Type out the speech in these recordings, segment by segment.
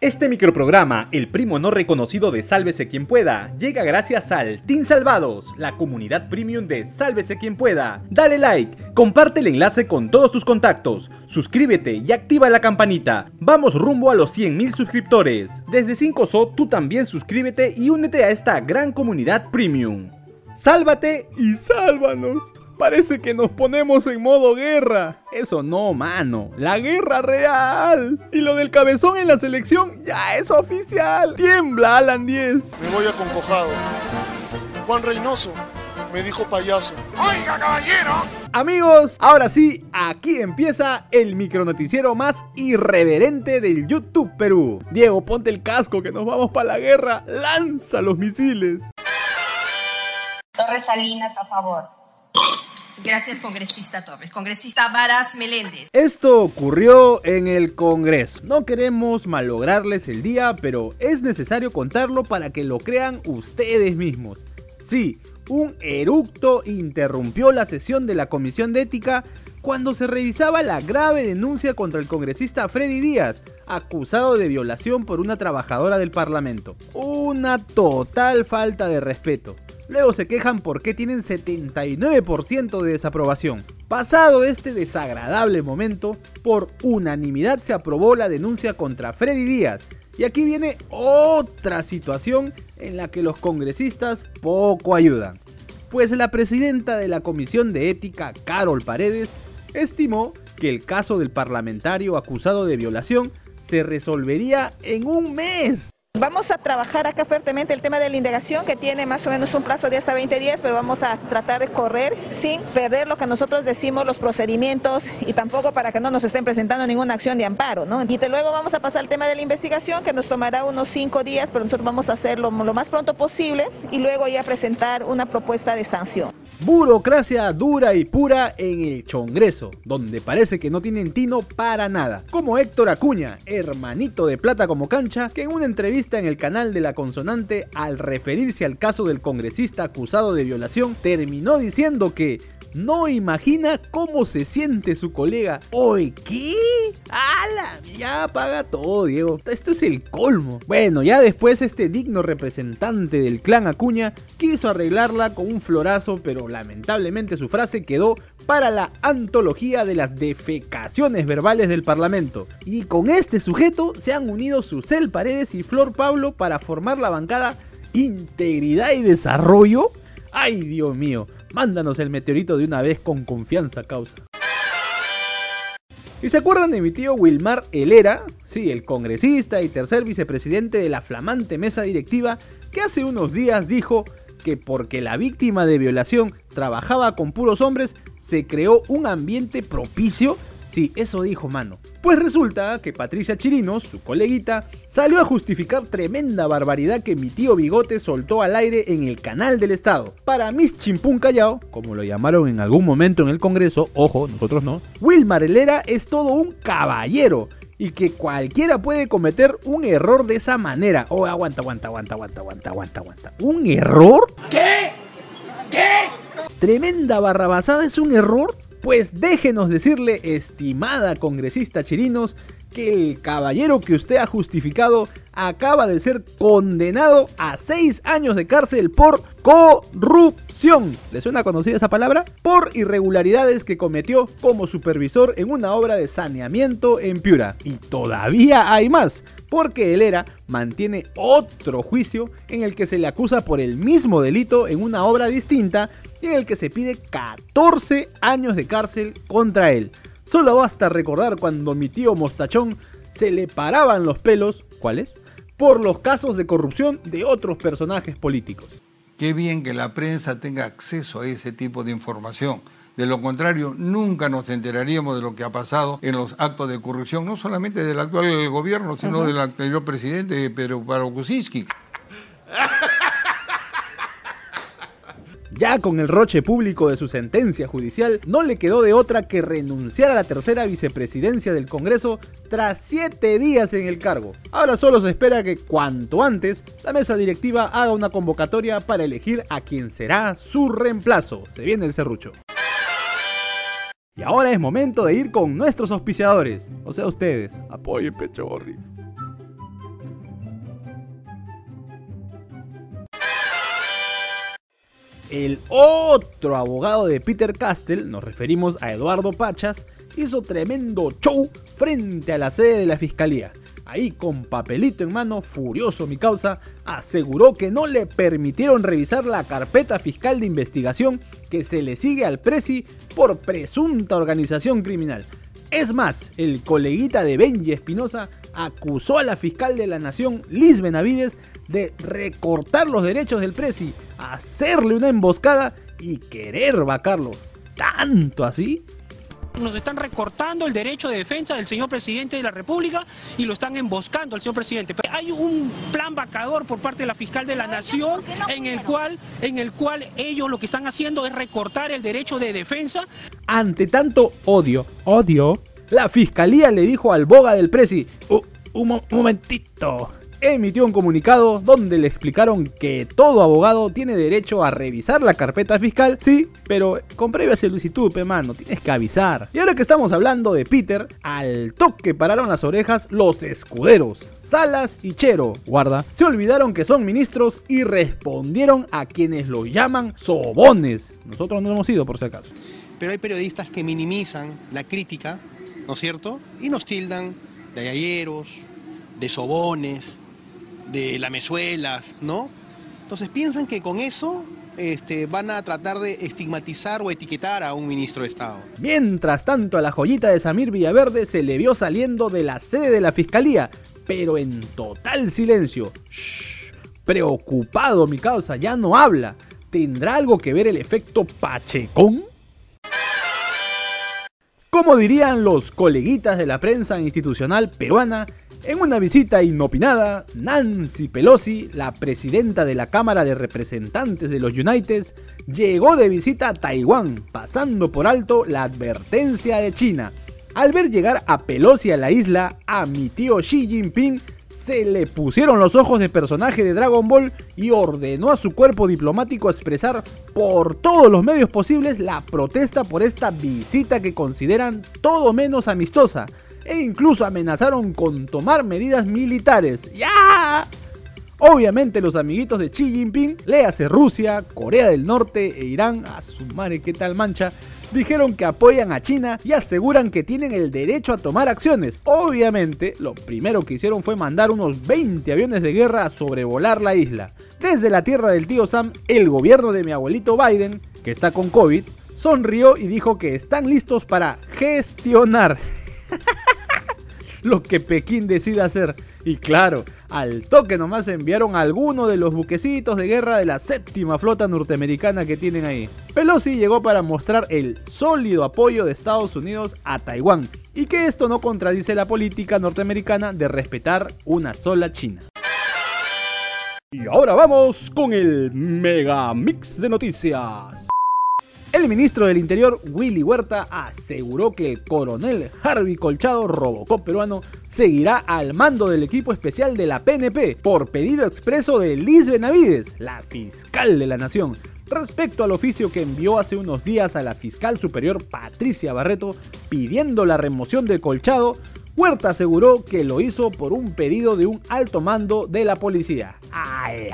Este microprograma, el primo no reconocido de Sálvese quien pueda, llega gracias al Team Salvados, la comunidad premium de Sálvese quien pueda. Dale like, comparte el enlace con todos tus contactos, suscríbete y activa la campanita. Vamos rumbo a los 100.000 suscriptores. Desde 5SO tú también suscríbete y únete a esta gran comunidad premium. Sálvate y sálvanos. Parece que nos ponemos en modo guerra. Eso no, mano. La guerra real. Y lo del cabezón en la selección ya es oficial. Tiembla, Alan 10. Me voy aconcojado. Juan Reynoso me dijo payaso. ¡Oiga, caballero! Amigos, ahora sí, aquí empieza el micronoticiero más irreverente del YouTube Perú. Diego, ponte el casco que nos vamos para la guerra. Lanza los misiles. Torres Salinas, a favor. Gracias, congresista Torres. Congresista Varas Meléndez. Esto ocurrió en el Congreso. No queremos malograrles el día, pero es necesario contarlo para que lo crean ustedes mismos. Sí, un eructo interrumpió la sesión de la Comisión de Ética cuando se revisaba la grave denuncia contra el congresista Freddy Díaz, acusado de violación por una trabajadora del Parlamento. Una total falta de respeto. Luego se quejan porque tienen 79% de desaprobación. Pasado este desagradable momento, por unanimidad se aprobó la denuncia contra Freddy Díaz. Y aquí viene otra situación en la que los congresistas poco ayudan. Pues la presidenta de la Comisión de Ética, Carol Paredes, estimó que el caso del parlamentario acusado de violación se resolvería en un mes. Vamos a trabajar acá fuertemente el tema de la indagación que tiene más o menos un plazo de hasta 20 días, pero vamos a tratar de correr sin perder lo que nosotros decimos, los procedimientos y tampoco para que no nos estén presentando ninguna acción de amparo. ¿no? Y luego vamos a pasar al tema de la investigación que nos tomará unos 5 días, pero nosotros vamos a hacerlo lo más pronto posible y luego ya presentar una propuesta de sanción. Burocracia dura y pura en el Congreso, donde parece que no tienen tino para nada. Como Héctor Acuña, hermanito de plata como cancha, que en una entrevista en el canal de la consonante, al referirse al caso del congresista acusado de violación, terminó diciendo que no imagina cómo se siente su colega. ¡Oye, qué! ¡Hala! Ya apaga todo, Diego. Esto es el colmo. Bueno, ya después este digno representante del clan Acuña quiso arreglarla con un florazo, pero lamentablemente su frase quedó para la antología de las defecaciones verbales del Parlamento. Y con este sujeto se han unido Susel Paredes y Flor Pablo para formar la bancada Integridad y Desarrollo. ¡Ay, Dios mío! Mándanos el meteorito de una vez con confianza, causa. ¿Y se acuerdan de mi tío Wilmar Helera? Sí, el congresista y tercer vicepresidente de la flamante mesa directiva que hace unos días dijo que porque la víctima de violación trabajaba con puros hombres, se creó un ambiente propicio Sí, eso dijo mano. Pues resulta que Patricia Chirinos, su coleguita, salió a justificar tremenda barbaridad que mi tío Bigote soltó al aire en el canal del Estado. Para Miss Chimpún Callao, como lo llamaron en algún momento en el Congreso, ojo, nosotros no, Wilmar Helera es todo un caballero y que cualquiera puede cometer un error de esa manera. Oh, aguanta, aguanta, aguanta, aguanta, aguanta, aguanta, aguanta. ¿Un error? ¿Qué? ¿Qué? ¿Tremenda barrabasada es un error? Pues déjenos decirle, estimada congresista Chirinos, que el caballero que usted ha justificado acaba de ser condenado a seis años de cárcel por corrupción. ¿Le suena conocida esa palabra? Por irregularidades que cometió como supervisor en una obra de saneamiento en Piura. Y todavía hay más, porque el ERA mantiene otro juicio en el que se le acusa por el mismo delito en una obra distinta y en el que se pide 14 años de cárcel contra él. Solo basta recordar cuando mi tío Mostachón se le paraban los pelos, ¿cuáles? Por los casos de corrupción de otros personajes políticos. Qué bien que la prensa tenga acceso a ese tipo de información. De lo contrario, nunca nos enteraríamos de lo que ha pasado en los actos de corrupción, no solamente del actual gobierno, sino del anterior presidente Pedro Kuczynski. Ya con el roche público de su sentencia judicial, no le quedó de otra que renunciar a la tercera vicepresidencia del Congreso tras siete días en el cargo. Ahora solo se espera que cuanto antes la mesa directiva haga una convocatoria para elegir a quien será su reemplazo. Se viene el serrucho. Y ahora es momento de ir con nuestros auspiciadores, o sea ustedes, apoyen Pechorris. El otro abogado de Peter Castell, nos referimos a Eduardo Pachas, hizo tremendo show frente a la sede de la fiscalía. Ahí con papelito en mano, furioso mi causa, aseguró que no le permitieron revisar la carpeta fiscal de investigación que se le sigue al Presi por presunta organización criminal. Es más, el coleguita de Benji Espinosa acusó a la fiscal de la Nación, Liz Benavides, de recortar los derechos del Presi, hacerle una emboscada y querer vacarlo. ¿Tanto así? nos están recortando el derecho de defensa del señor presidente de la República y lo están emboscando al señor presidente. Hay un plan vacador por parte de la fiscal de la Nación en el cual, en el cual ellos lo que están haciendo es recortar el derecho de defensa. Ante tanto odio, odio, la fiscalía le dijo al boga del presi, un momentito, emitió un comunicado donde le explicaron que todo abogado tiene derecho a revisar la carpeta fiscal, sí, pero con previa solicitud, pe mano, tienes que avisar. Y ahora que estamos hablando de Peter, al toque pararon las orejas los escuderos. Salas y Chero, guarda, se olvidaron que son ministros y respondieron a quienes los llaman sobones. Nosotros no hemos ido por si acaso. Pero hay periodistas que minimizan la crítica, ¿no es cierto? Y nos tildan de galleros, de sobones, de lamezuelas, ¿no? Entonces piensan que con eso este, van a tratar de estigmatizar o etiquetar a un ministro de Estado. Mientras tanto, a la joyita de Samir Villaverde se le vio saliendo de la sede de la fiscalía, pero en total silencio. preocupado mi causa, ya no habla. ¿Tendrá algo que ver el efecto Pachecón? Como dirían los coleguitas de la prensa institucional peruana, en una visita inopinada, Nancy Pelosi, la presidenta de la Cámara de Representantes de los United, llegó de visita a Taiwán, pasando por alto la advertencia de China. Al ver llegar a Pelosi a la isla, a mi tío Xi Jinping se le pusieron los ojos de personaje de Dragon Ball y ordenó a su cuerpo diplomático expresar por todos los medios posibles la protesta por esta visita que consideran todo menos amistosa e incluso amenazaron con tomar medidas militares. ¡Ya! Obviamente los amiguitos de Xi Jinping, léase Rusia, Corea del Norte e Irán, a su madre qué tal mancha, dijeron que apoyan a China y aseguran que tienen el derecho a tomar acciones. Obviamente, lo primero que hicieron fue mandar unos 20 aviones de guerra a sobrevolar la isla. Desde la tierra del tío Sam, el gobierno de mi abuelito Biden, que está con COVID, sonrió y dijo que están listos para gestionar. lo que Pekín decida hacer. Y claro, al toque nomás enviaron a alguno de los buquecitos de guerra de la séptima flota norteamericana que tienen ahí. Pelosi llegó para mostrar el sólido apoyo de Estados Unidos a Taiwán y que esto no contradice la política norteamericana de respetar una sola China. Y ahora vamos con el mega mix de noticias. El ministro del Interior, Willy Huerta, aseguró que el coronel Harvey Colchado, Robocop peruano, seguirá al mando del equipo especial de la PNP por pedido expreso de Liz Benavides, la fiscal de la nación, respecto al oficio que envió hace unos días a la fiscal superior Patricia Barreto pidiendo la remoción del Colchado. Huerta aseguró que lo hizo por un pedido de un alto mando de la policía. ¡Ay!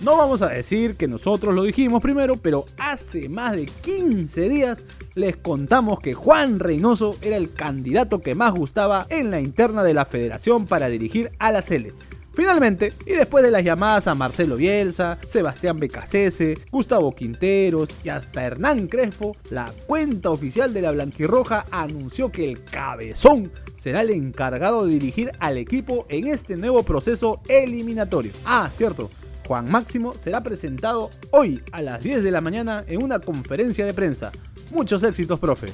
No vamos a decir que nosotros lo dijimos primero, pero hace más de 15 días les contamos que Juan Reynoso era el candidato que más gustaba en la interna de la federación para dirigir a la Sele. Finalmente, y después de las llamadas a Marcelo Bielsa, Sebastián Becasese, Gustavo Quinteros y hasta Hernán Crespo, la cuenta oficial de la Blanquirroja anunció que el cabezón será el encargado de dirigir al equipo en este nuevo proceso eliminatorio. Ah, cierto, Juan Máximo será presentado hoy a las 10 de la mañana en una conferencia de prensa. Muchos éxitos, profe.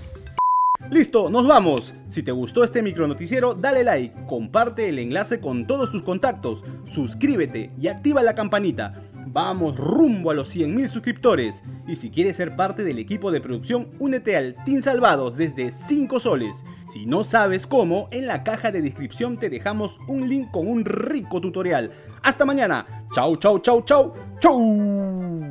Listo, nos vamos. Si te gustó este micronoticiero, dale like, comparte el enlace con todos tus contactos, suscríbete y activa la campanita. Vamos rumbo a los 100.000 suscriptores. Y si quieres ser parte del equipo de producción, únete al Team Salvados desde 5 soles. Si no sabes cómo, en la caja de descripción te dejamos un link con un rico tutorial. Hasta mañana. Chau, chau, chau, chau, chau.